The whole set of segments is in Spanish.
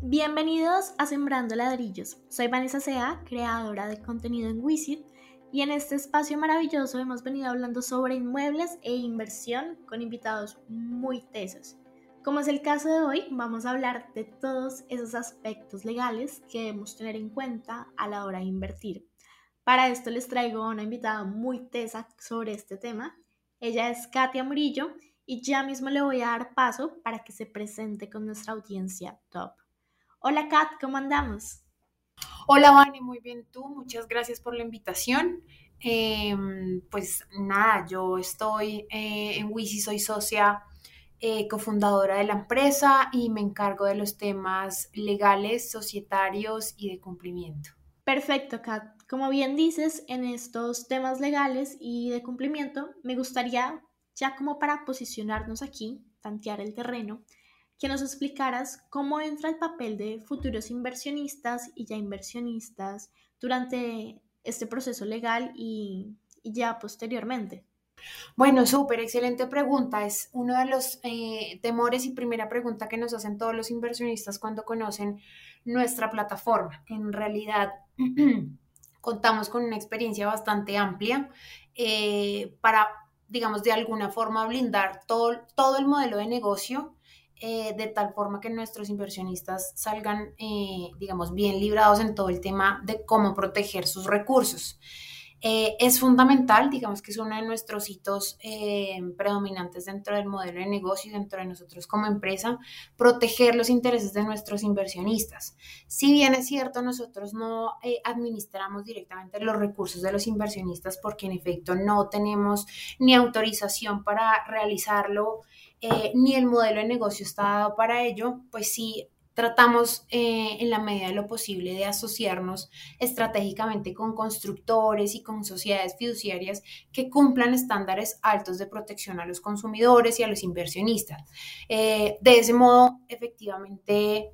Bienvenidos a Sembrando Ladrillos. Soy Vanessa Sea, creadora de contenido en Wisit, y en este espacio maravilloso hemos venido hablando sobre inmuebles e inversión con invitados muy tesos. Como es el caso de hoy, vamos a hablar de todos esos aspectos legales que debemos tener en cuenta a la hora de invertir. Para esto les traigo a una invitada muy tesa sobre este tema. Ella es Katia Murillo y ya mismo le voy a dar paso para que se presente con nuestra audiencia top. Hola Kat, ¿cómo andamos? Hola Vani, muy bien tú, muchas gracias por la invitación. Em, pues nada, yo estoy eh, en Wisi, soy socia eh, cofundadora de la empresa y me encargo de los temas legales, societarios y de cumplimiento. Perfecto, Kat. Como bien dices, en estos temas legales y de cumplimiento, me gustaría, ya como para posicionarnos aquí, tantear el terreno, que nos explicaras cómo entra el papel de futuros inversionistas y ya inversionistas durante este proceso legal y, ya posteriormente. Bueno, súper, excelente pregunta. Es uno de los eh, temores y primera pregunta que nos hacen todos los inversionistas cuando conocen nuestra plataforma. En realidad, contamos con una experiencia bastante amplia eh, para, digamos, de alguna forma blindar todo, todo el modelo de negocio eh, de tal forma que nuestros inversionistas salgan, eh, digamos, bien librados en todo el tema de cómo proteger sus recursos. Eh, es fundamental, digamos que es uno de nuestros hitos predominantes dentro del modelo de negocio dentro de nosotros como empresa, proteger los intereses de nuestros inversionistas. Si bien es cierto, nosotros no administramos directamente los recursos de los inversionistas porque en efecto no tenemos ni autorización para realizarlo eh, ni el modelo de negocio está dado para ello, pues sí tratamos eh, en la medida de lo posible de asociarnos estratégicamente con constructores y con sociedades fiduciarias que cumplan estándares altos de protección a los consumidores y a los inversionistas. Eh, de ese modo, efectivamente,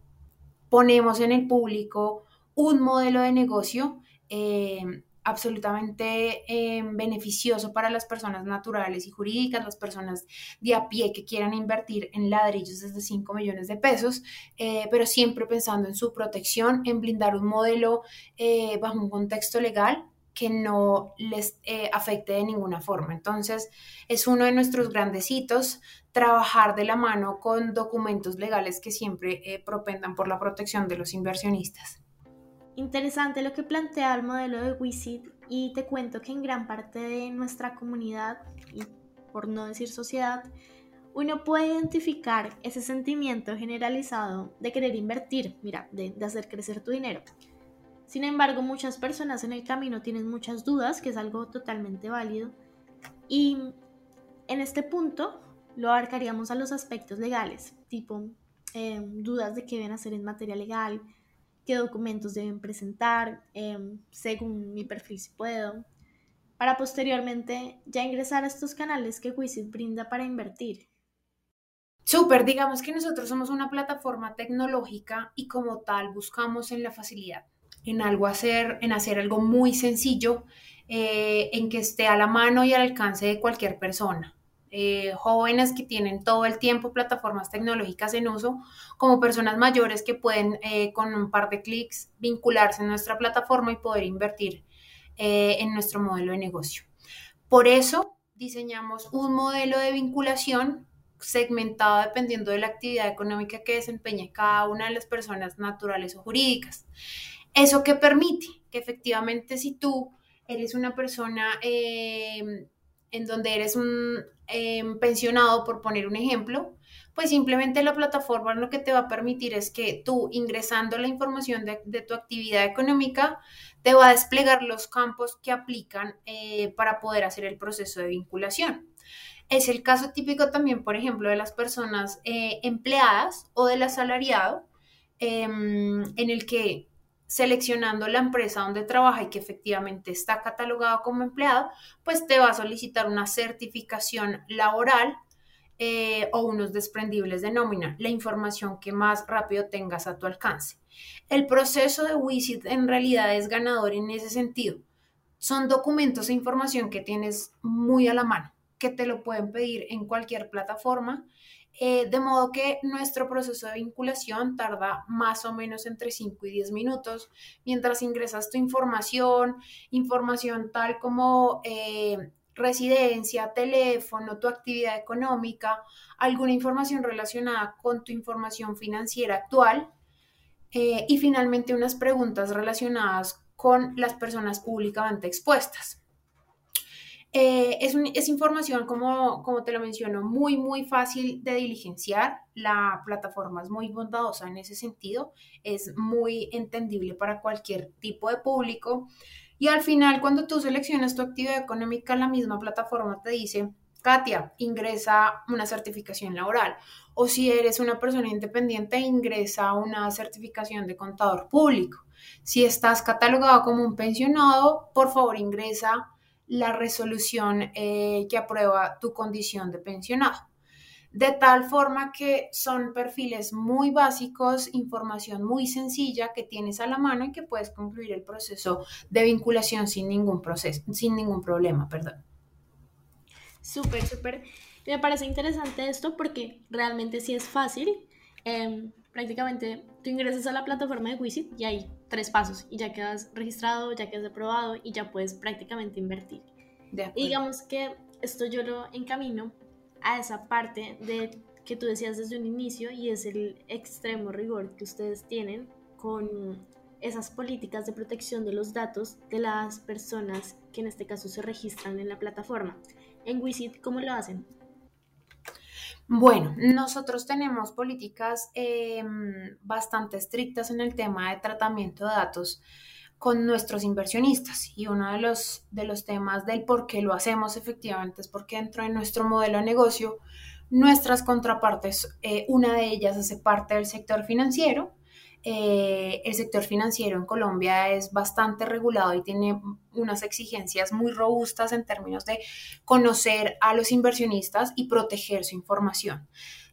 ponemos en el público un modelo de negocio absolutamente eh, beneficioso para las personas naturales y jurídicas, las personas de a pie que quieran invertir en ladrillos desde 5 millones de pesos, eh, pero siempre pensando en su protección, en blindar un modelo eh, bajo un contexto legal que no les afecte de ninguna forma. Entonces, es uno de nuestros grandes hitos trabajar de la mano con documentos legales que siempre propendan por la protección de los inversionistas. Interesante lo que plantea el modelo de WISIT y te cuento que en gran parte de nuestra comunidad, y por no decir sociedad, uno puede identificar ese sentimiento generalizado de querer invertir, mira, de, hacer crecer tu dinero. Sin embargo, muchas personas en el camino tienen muchas dudas, que es algo totalmente válido. Y en este punto lo abarcaríamos a los aspectos legales, tipo eh, dudas de qué deben hacer en materia legal, qué documentos deben presentar, em, según mi perfil si puedo, para posteriormente ya ingresar a estos canales que Quisit brinda para invertir. Súper, digamos que nosotros somos una plataforma tecnológica y como tal buscamos en la facilidad, en algo hacer, en hacer algo muy sencillo, eh, en que esté a la mano y al alcance de cualquier persona. Eh, jóvenes que tienen todo el tiempo plataformas tecnológicas en uso, como personas mayores que pueden eh, con un par de clics vincularse en nuestra plataforma y poder invertir eh, en nuestro modelo de negocio. Por eso diseñamos un modelo de vinculación segmentado dependiendo de la actividad económica que desempeñe cada una de las personas naturales o jurídicas. ¿Eso que permite? Que efectivamente si tú eres una persona en donde eres un em, pensionado, por poner un ejemplo, pues simplemente la plataforma lo que te va a permitir es que tú ingresando la información de, tu actividad económica, te va a desplegar los campos que aplican eh, para poder hacer el proceso de vinculación. Es el caso típico también, por ejemplo, de las personas eh, empleadas o del asalariado, em, en el que seleccionando la empresa donde trabaja y que efectivamente está catalogado como empleado, pues te va a solicitar una certificación laboral eh, o unos desprendibles de nómina, la información que más rápido tengas a tu alcance. El proceso de WISIT en realidad es ganador en ese sentido. Son documentos e información que tienes muy a la mano, que te lo pueden pedir en cualquier plataforma Eh, de modo que nuestro proceso de vinculación tarda más o menos entre 5 y 10 minutos, mientras ingresas tu información, información tal como eh, residencia, teléfono, tu actividad económica, alguna información relacionada con tu información financiera actual eh, y finalmente unas preguntas relacionadas con las personas públicamente expuestas. Eh, es, información, como, como te lo menciono, muy, muy fácil de diligenciar. La plataforma es muy bondadosa en ese sentido, es muy entendible para cualquier tipo de público. Y al final, cuando tú seleccionas tu actividad económica, la misma plataforma te dice, Katia, ingresa una certificación laboral. O si eres una persona independiente, ingresa una certificación de contador público. Si estás catalogado como un pensionado, por favor ingresa la resolución eh, que aprueba tu condición de pensionado. De tal forma que son perfiles muy básicos, información muy sencilla que tienes a la mano y que puedes concluir el proceso de vinculación sin ningún proceso, sin ningún problema, perdón. Súper, súper. Me parece interesante esto porque realmente sí es fácil. Em, prácticamente tú ingresas a la plataforma de Quisit y hay tres pasos y ya quedas registrado, ya quedas aprobado y ya puedes prácticamente invertir. digamos que esto yo lo encamino a esa parte de que tú decías desde un inicio y es el extremo rigor que ustedes tienen con esas políticas de protección de los datos de las personas que en este caso se registran en la plataforma. En Wisit, ¿cómo lo hacen? Bueno, nosotros tenemos políticas em, bastante estrictas en el tema de tratamiento de datos con nuestros inversionistas. Y uno de los, de los temas del por qué lo hacemos efectivamente es porque dentro de nuestro modelo de negocio nuestras contrapartes, eh, una de ellas hace parte del sector financiero, eh, el sector financiero en Colombia es bastante regulado y tiene unas exigencias muy robustas en términos de conocer a los inversionistas y proteger su información.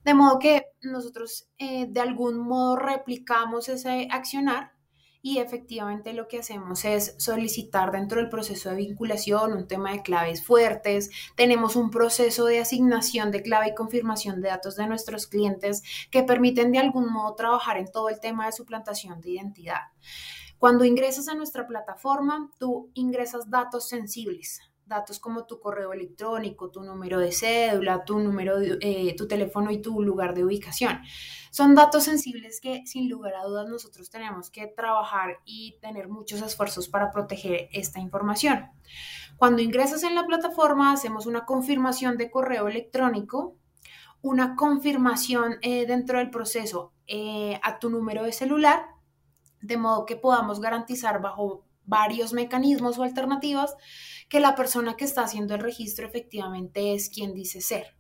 De modo que nosotros eh, de algún modo replicamos ese accionar y efectivamente lo que hacemos es solicitar dentro del proceso de vinculación un tema de claves fuertes, tenemos un proceso de asignación de clave y confirmación de datos de nuestros clientes que permiten de algún modo trabajar en todo el tema de suplantación de identidad. Cuando ingresas a nuestra plataforma, tú ingresas datos sensibles, datos como tu correo electrónico, tu número de cédula, tu número, eh, tu teléfono y tu lugar de ubicación. Son datos sensibles que sin lugar a dudas nosotros tenemos que trabajar y tener muchos esfuerzos para proteger esta información. Cuando ingresas en la plataforma hacemos una confirmación de correo electrónico, una confirmación eh, dentro del proceso eh, a tu número de celular, de modo que podamos garantizar bajo varios mecanismos o alternativas que la persona que está haciendo el registro efectivamente es quien dice ser.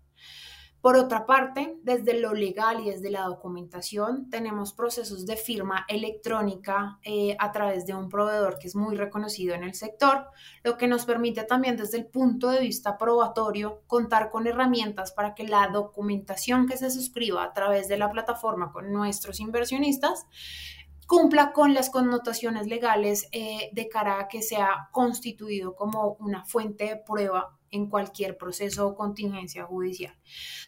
Por otra parte, desde lo legal y desde la documentación, tenemos procesos de firma electrónica eh, a través de un proveedor que es muy reconocido en el sector, lo que nos permite también desde el punto de vista probatorio contar con herramientas para que la documentación que se suscriba a través de la plataforma con nuestros inversionistas cumpla con las connotaciones legales eh, de cara a que sea constituido como una fuente de prueba en cualquier proceso o contingencia judicial.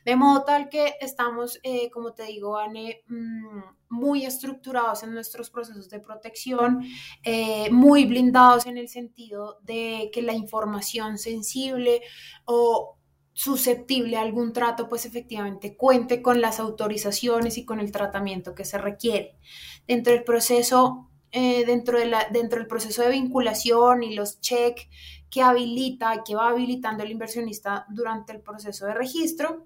De modo tal que estamos, eh, como te digo, Anne, mm, muy estructurados en nuestros procesos de protección, eh, muy blindados en el sentido de que la información sensible o susceptible a algún trato, pues efectivamente cuente con las autorizaciones y con el tratamiento que se requiere dentro del proceso, eh, de dentro del proceso de vinculación y los check que habilita, que va habilitando el inversionista durante el proceso de registro.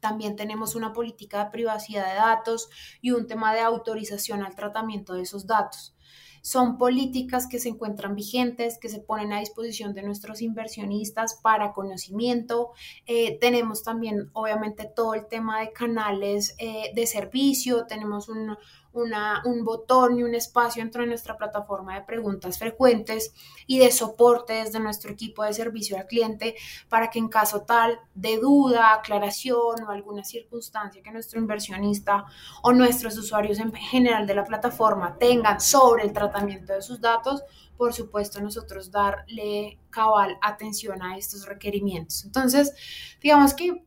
También tenemos una política de privacidad de datos y un tema de autorización al tratamiento de esos datos. Son políticas que se encuentran vigentes, que se ponen a disposición de nuestros inversionistas para conocimiento. Eh, tenemos también, obviamente, todo el tema de canales eh, de servicio. Tenemos un, un botón y un espacio dentro de nuestra plataforma de preguntas frecuentes y de soporte desde nuestro equipo de servicio al cliente para que en caso tal de duda, aclaración o alguna circunstancia que nuestro inversionista o nuestros usuarios en general de la plataforma tengan sobre el tratamiento de sus datos, por supuesto nosotros darle cabal atención a estos requerimientos. Entonces, digamos que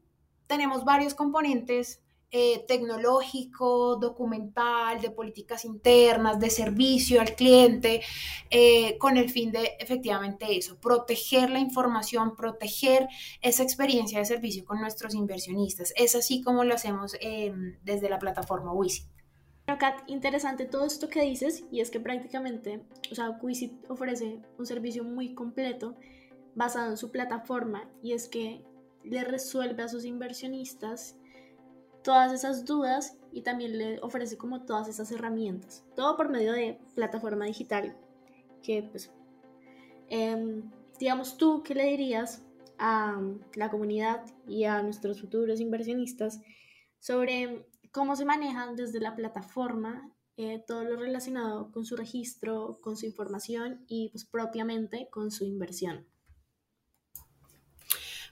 tenemos varios componentes eh, tecnológico, documental, de políticas internas, de servicio al cliente, eh, con el fin de efectivamente eso, proteger la información, proteger esa experiencia de servicio con nuestros inversionistas. Es así como lo hacemos em, desde la plataforma Wisit. Bueno, Kat, interesante todo esto que dices y es que prácticamente, o sea, Wisit ofrece un servicio muy completo basado en su plataforma y es que le resuelve a sus inversionistas todas esas dudas y también le ofrece como todas esas herramientas. Todo por medio de plataforma digital. Que pues, em, digamos tú, ¿qué le dirías a la comunidad y a nuestros futuros inversionistas sobre cómo se manejan desde la plataforma eh, todo lo relacionado con su registro, con su información y pues propiamente con su inversión?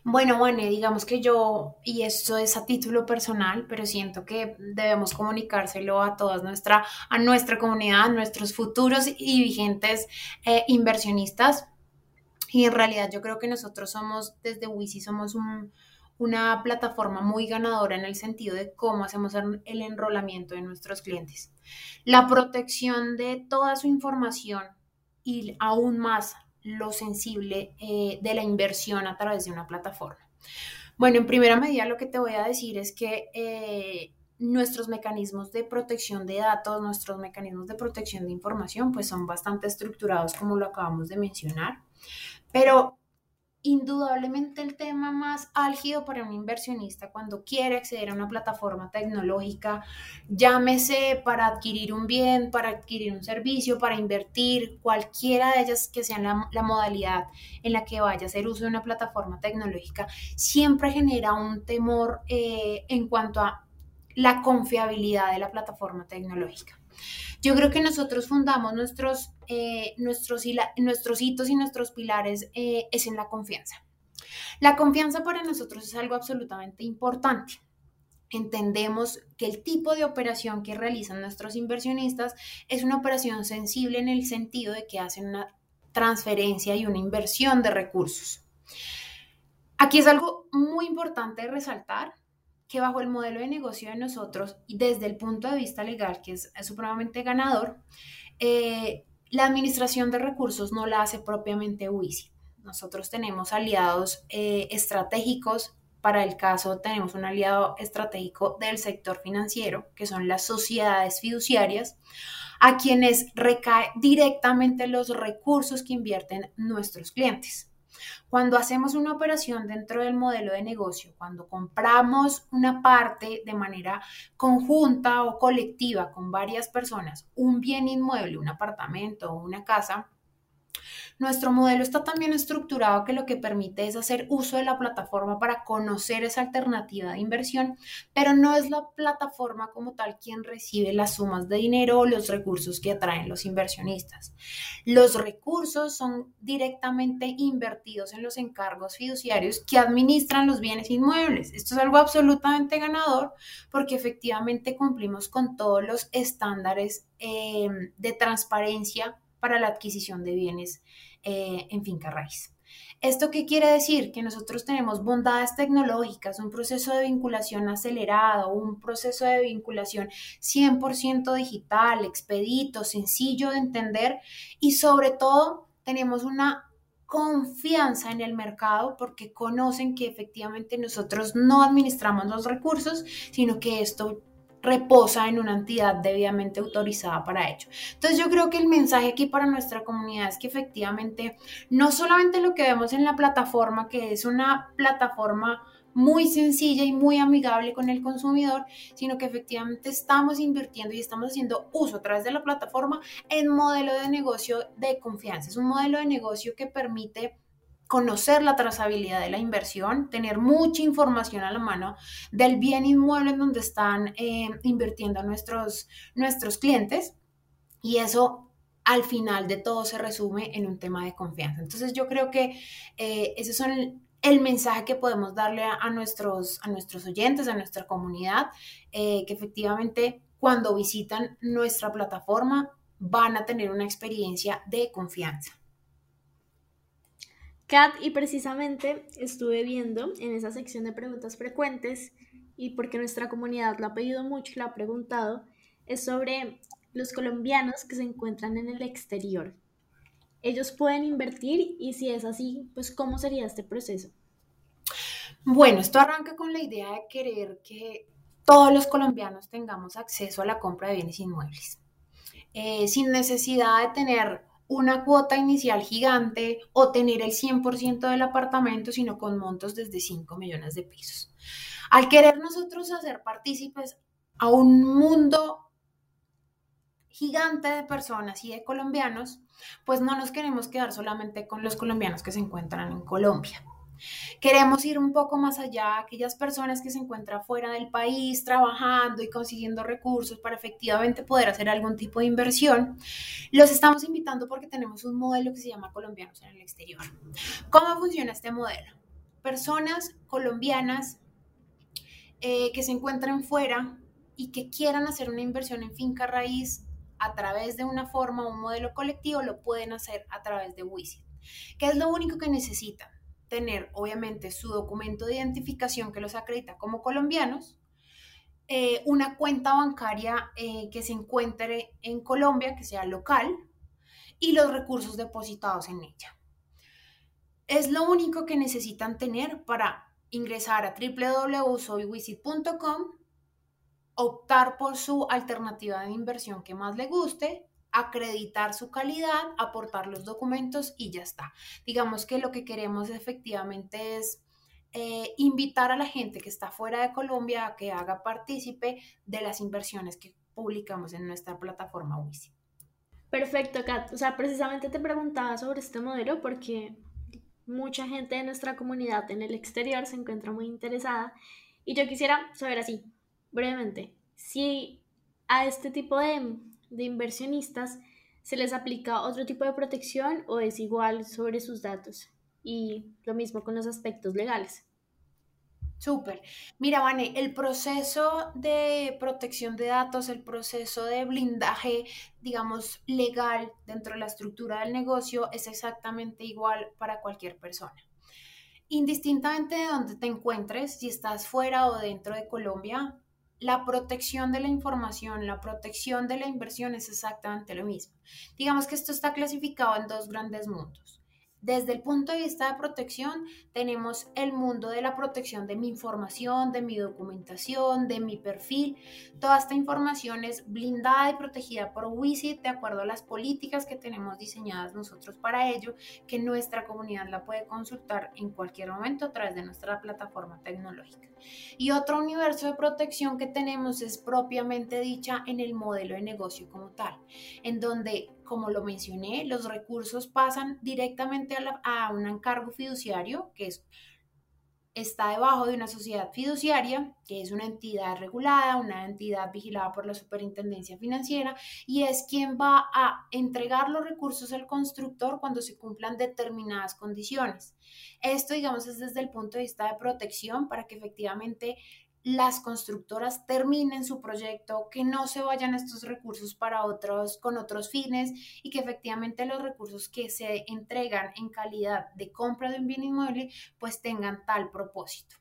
Bueno, bueno, digamos que yo, y esto es a título personal, pero siento que debemos comunicárselo a toda nuestra, a nuestra comunidad, a nuestros futuros y vigentes eh, inversionistas. Y en realidad yo creo que nosotros somos, desde Wisi, somos una plataforma muy ganadora en el sentido de cómo hacemos el enrolamiento de nuestros clientes. La protección de toda su información y aún más lo sensible eh, de la inversión a través de una plataforma. Bueno, en primera medida lo que te voy a decir es que eh, nuestros mecanismos de protección de datos, nuestros mecanismos de protección de información, pues son bastante estructurados como lo acabamos de mencionar, pero indudablemente el tema más álgido para un inversionista cuando quiere acceder a una plataforma tecnológica, llámese para adquirir un bien, para adquirir un servicio, para invertir, cualquiera de ellas que sean la, modalidad en la que vaya a hacer uso de una plataforma tecnológica, siempre genera un temor eh, en cuanto a la confiabilidad de la plataforma tecnológica. Yo creo que nosotros fundamos nuestros, eh, nuestros, nuestros hitos y nuestros pilares eh, es en la confianza. La confianza para nosotros es algo absolutamente importante. Entendemos que el tipo de operación que realizan nuestros inversionistas es una operación sensible en el sentido de que hacen una transferencia y una inversión de recursos. Aquí es algo muy importante resaltar que bajo el modelo de negocio de nosotros y desde el punto de vista legal, que es, supremamente ganador, eh, la administración de recursos no la hace propiamente WISI. Nosotros tenemos aliados eh, estratégicos. Para el caso, tenemos un aliado estratégico del sector financiero, que son las sociedades fiduciarias, a quienes recae directamente los recursos que invierten nuestros clientes. Cuando hacemos una operación dentro del modelo de negocio, cuando compramos una parte de manera conjunta o colectiva con varias personas, un bien inmueble, un apartamento o una casa, nuestro modelo está también estructurado que lo que permite es hacer uso de la plataforma para conocer esa alternativa de inversión, pero no es la plataforma como tal quien recibe las sumas de dinero o los recursos que atraen los inversionistas. Los recursos son directamente invertidos en los encargos fiduciarios que administran los bienes inmuebles. Esto es algo absolutamente ganador porque efectivamente cumplimos con todos los estándares eh, de transparencia para la adquisición de bienes eh, en finca raíz. ¿Esto qué quiere decir? Que nosotros tenemos bondades tecnológicas, un proceso de vinculación acelerado, un proceso de vinculación 100% digital, expedito, sencillo de entender y sobre todo tenemos una confianza en el mercado porque conocen que efectivamente nosotros no administramos los recursos, sino que esto reposa en una entidad debidamente autorizada para ello. Entonces yo creo que el mensaje aquí para nuestra comunidad es que efectivamente no solamente lo que vemos en la plataforma, que es una plataforma muy sencilla y muy amigable con el consumidor, sino que efectivamente estamos invirtiendo y estamos haciendo uso a través de la plataforma en modelo de negocio de confianza. Es un modelo de negocio que permite conocer la trazabilidad de la inversión, tener mucha información a la mano del bien inmueble en donde están eh, invirtiendo nuestros, nuestros clientes y eso al final de todo se resume en un tema de confianza. Entonces yo creo que eh, ese es el, mensaje que podemos darle a, nuestros, a nuestros oyentes, a nuestra comunidad, eh, que efectivamente cuando visitan nuestra plataforma van a tener una experiencia de confianza. Kat, y precisamente estuve viendo en esa sección de preguntas frecuentes, y porque nuestra comunidad lo ha pedido mucho y lo ha preguntado, es sobre los colombianos que se encuentran en el exterior. Ellos pueden invertir y si es así, pues ¿cómo sería este proceso? Bueno, esto arranca con la idea de querer que todos los colombianos tengamos acceso a la compra de bienes inmuebles, eh, sin necesidad de tener una cuota inicial gigante o tener el 100% del apartamento, sino con montos desde 5 millones de pesos. Al querer nosotros hacer partícipes a un mundo gigante de personas y de colombianos, pues no nos queremos quedar solamente con los colombianos que se encuentran en Colombia. Queremos ir un poco más allá, aquellas personas que se encuentran fuera del país trabajando y consiguiendo recursos para efectivamente poder hacer algún tipo de inversión. Los estamos invitando porque tenemos un modelo que se llama Colombianos en el Exterior. ¿Cómo funciona este modelo? Personas colombianas eh, que se encuentran fuera y que quieran hacer una inversión en finca raíz a través de una forma, un modelo colectivo, lo pueden hacer a través de WISI. ¿Qué es lo único que necesitan? Tener obviamente su documento de identificación que los acredita como colombianos, eh, una cuenta bancaria eh, que se encuentre en Colombia, que sea local, y los recursos depositados en ella. Es lo único que necesitan tener para ingresar a www.soywisit.com, optar por su alternativa de inversión que más le guste acreditar su calidad, aportar los documentos y ya está. Digamos que lo que queremos efectivamente es eh, invitar a la gente que está fuera de Colombia a que haga partícipe de las inversiones que publicamos en nuestra plataforma WISI. Perfecto, Kat. O sea, precisamente te preguntaba sobre este modelo porque mucha gente de nuestra comunidad en el exterior se encuentra muy interesada y yo quisiera saber así, brevemente, si a este tipo de de inversionistas, ¿se les aplica otro tipo de protección o es igual sobre sus datos? Y lo mismo con los aspectos legales. Súper. Mira, Vane, el proceso de protección de datos, el proceso de blindaje, digamos, legal dentro de la estructura del negocio es exactamente igual para cualquier persona. Indistintamente de dónde te encuentres, si estás fuera o dentro de Colombia, la protección de la información, la protección de la inversión es exactamente lo mismo. Digamos que esto está clasificado en dos grandes mundos. Desde el punto de vista de protección, tenemos el mundo de la protección de mi información, de mi documentación, de mi perfil. Toda esta información es blindada y protegida por WISIT de acuerdo a las políticas que tenemos diseñadas nosotros para ello, que nuestra comunidad la puede consultar en cualquier momento a través de nuestra plataforma tecnológica. Y otro universo de protección que tenemos es propiamente dicha en el modelo de negocio como tal, en donde como lo mencioné, los recursos pasan directamente a, un encargo fiduciario, que es, está debajo de una sociedad fiduciaria, que es una entidad regulada, una entidad vigilada por la Superintendencia Financiera, y es quien va a entregar los recursos al constructor cuando se cumplan determinadas condiciones. Esto, digamos, es desde el punto de vista de protección para que efectivamente las constructoras terminen su proyecto, que no se vayan estos recursos para otros con otros fines y que efectivamente los recursos que se entregan en calidad de compra de un bien inmueble pues tengan tal propósito.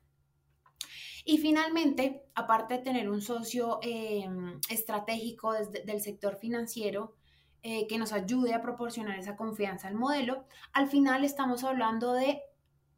Y finalmente, aparte de tener un socio em, estratégico desde, del sector financiero eh, que nos ayude a proporcionar esa confianza al modelo, al final estamos hablando de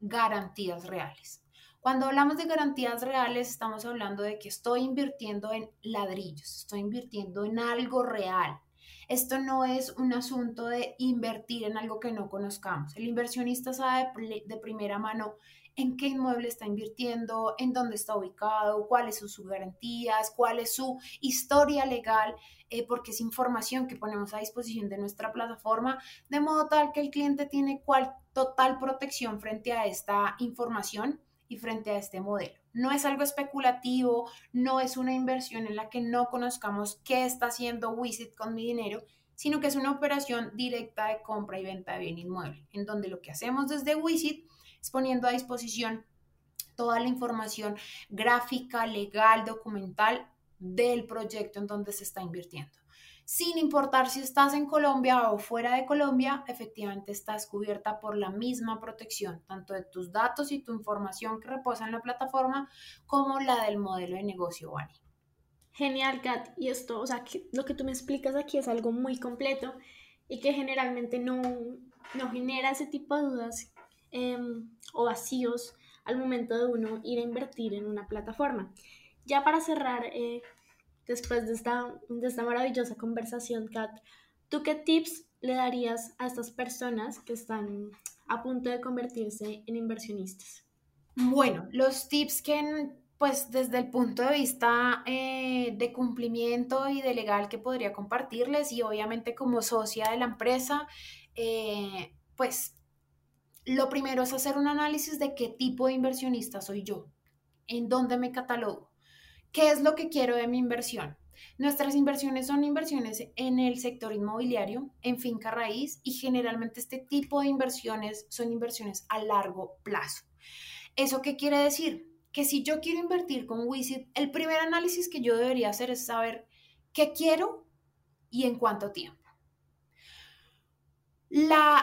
garantías reales. Cuando hablamos de garantías reales, estamos hablando de que estoy invirtiendo en ladrillos, estoy invirtiendo en algo real. Esto no es un asunto de invertir en algo que no conozcamos. El inversionista sabe de primera mano en qué inmueble está invirtiendo, en dónde está ubicado, cuáles son sus garantías, cuál es su historia legal, eh, porque es información que ponemos a disposición de nuestra plataforma, de modo tal que el cliente tiene cual, total protección frente a esta información y frente a este modelo. No es algo especulativo, no es una inversión en la que no conozcamos qué está haciendo Wisit con mi dinero, sino que es una operación directa de compra y venta de bien inmueble, en donde lo que hacemos desde Wisit es poniendo a disposición toda la información gráfica, legal, documental del proyecto en donde se está invirtiendo. Sin importar si estás en Colombia o fuera de Colombia, efectivamente estás cubierta por la misma protección, tanto de tus datos y tu información que reposa en la plataforma como la del modelo de negocio Bani. Genial, Kat. Y esto, o sea, lo que tú me explicas aquí es algo muy completo y que generalmente no, no genera ese tipo de dudas em, o vacíos al momento de uno ir a invertir en una plataforma. Ya para cerrar, eh, después de esta, de esta maravillosa conversación, Kat, ¿tú qué tips le darías a estas personas que están a punto de convertirse en inversionistas? Bueno, los tips que pues desde el punto de vista eh, de cumplimiento y de legal que podría compartirles y obviamente como socia de la empresa, eh, pues lo primero es hacer un análisis de qué tipo de inversionista soy yo, en dónde me catalogo, qué es lo que quiero de mi inversión. Nuestras inversiones son inversiones en el sector inmobiliario, en finca raíz y generalmente este tipo de inversiones son inversiones a largo plazo. ¿Eso qué quiere decir? Que si yo quiero invertir con Wisit, el primer análisis que yo debería hacer es saber qué quiero y en cuánto tiempo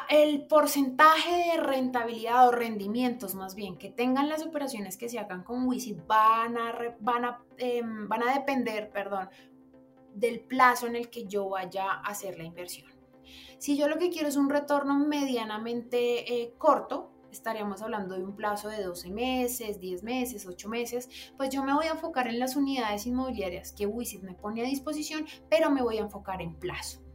el porcentaje de rentabilidad o rendimientos más bien que tengan las operaciones que se hagan con Wisit em, van a depender perdón, del plazo en el que yo vaya a hacer la inversión. Si yo lo que quiero es un retorno medianamente eh, corto, estaríamos hablando de un plazo de 12 meses, 10 meses, 8 meses, pues yo me voy a enfocar en las unidades inmobiliarias que Wisit me pone a disposición, pero me voy a enfocar en plazo.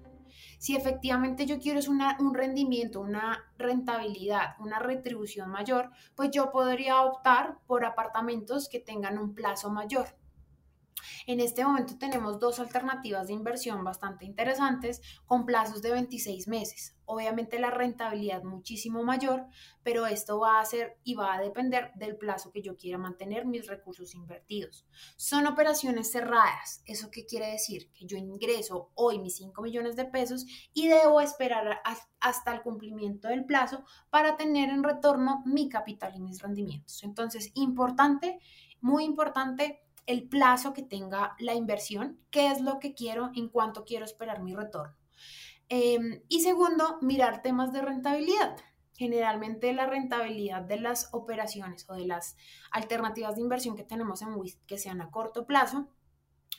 Si efectivamente yo quiero es un rendimiento, una rentabilidad, una retribución mayor, pues yo podría optar por apartamentos que tengan un plazo mayor. En este momento tenemos dos alternativas de inversión bastante interesantes con plazos de 26 meses. Obviamente la rentabilidad muchísimo mayor, pero esto va a ser y va a depender del plazo que yo quiera mantener mis recursos invertidos. Son operaciones cerradas. ¿Eso qué quiere decir? Que yo ingreso hoy mis 5 millones de pesos y debo esperar hasta el cumplimiento del plazo para tener en retorno mi capital y mis rendimientos. Entonces, importante, muy importante el plazo que tenga la inversión, qué es lo que quiero, en cuánto quiero esperar mi retorno. Em, y segundo, mirar temas de rentabilidad. Generalmente la rentabilidad de las operaciones o de las alternativas de inversión que tenemos en WIST que sean a corto plazo,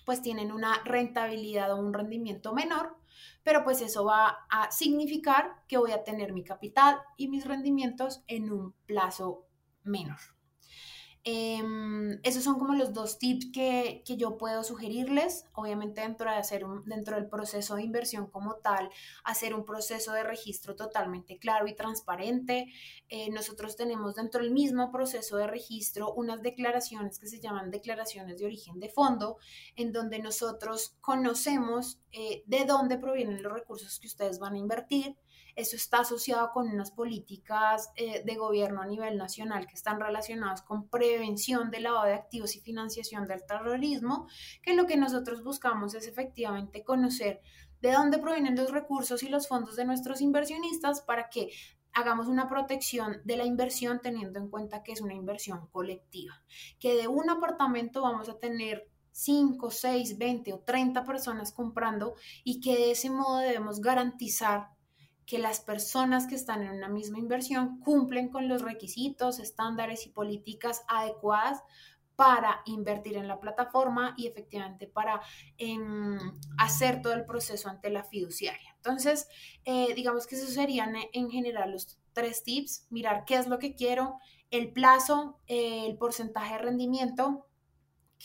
pues tienen una rentabilidad o un rendimiento menor, pero pues eso va a significar que voy a tener mi capital y mis rendimientos en un plazo menor. Em, esos son como los dos tips que, yo puedo sugerirles. Obviamente dentro, de hacer dentro del proceso de inversión como tal, hacer un proceso de registro totalmente claro y transparente. Eh, nosotros tenemos dentro del mismo proceso de registro unas declaraciones que se llaman declaraciones de origen de fondo, en donde nosotros conocemos eh, de dónde provienen los recursos que ustedes van a invertir eso está asociado con unas políticas eh, de gobierno a nivel nacional que están relacionadas con prevención del lavado de activos y financiación del terrorismo, que lo que nosotros buscamos es efectivamente conocer de dónde provienen los recursos y los fondos de nuestros inversionistas para que hagamos una protección de la inversión teniendo en cuenta que es una inversión colectiva, que de un apartamento vamos a tener 5, 6, 20 o 30 personas comprando y que de ese modo debemos garantizar que las personas que están en una misma inversión cumplen con los requisitos, estándares y políticas adecuadas para invertir en la plataforma y efectivamente para em, hacer todo el proceso ante la fiduciaria. Entonces, eh, digamos que esos serían eh, en general los tres tips, mirar qué es lo que quiero, el plazo, eh, el porcentaje de rendimiento,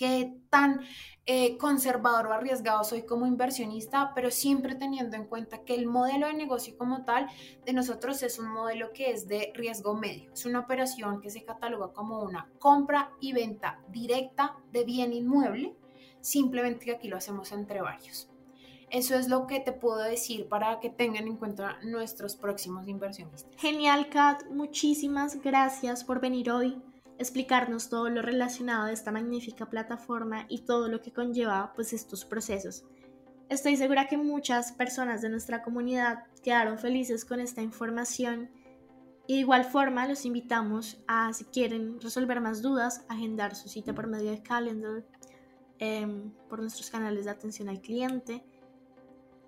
qué tan eh, conservador o arriesgado soy como inversionista, pero siempre teniendo en cuenta que el modelo de negocio como tal de nosotros es un modelo que es de riesgo medio. Es una operación que se cataloga como una compra y venta directa de bien inmueble, simplemente que aquí lo hacemos entre varios. Eso es lo que te puedo decir para que tengan en cuenta nuestros próximos inversionistas. Genial, Kat. Muchísimas gracias por venir hoy explicarnos todo lo relacionado a esta magnífica plataforma y todo lo que conlleva pues estos procesos. Estoy segura que muchas personas de nuestra comunidad quedaron felices con esta información y de igual forma los invitamos a si quieren resolver más dudas, agendar su cita por medio de Calendar, em, por nuestros canales de atención al cliente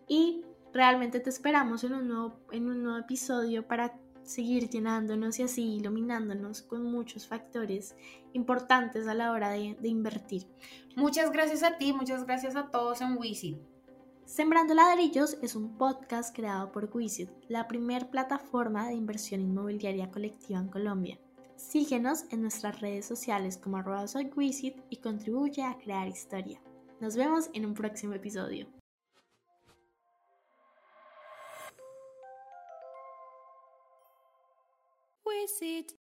y realmente te esperamos en un nuevo, en un nuevo episodio para seguir llenándonos y así iluminándonos con muchos factores importantes a la hora de, invertir. Muchas gracias a ti, muchas gracias a todos en Wisit. Sembrando Ladrillos es un podcast creado por Wisit, la primer plataforma de inversión inmobiliaria colectiva en Colombia. Síguenos en nuestras redes sociales como arroba y contribuye a crear historia. Nos vemos en un próximo episodio. exquisite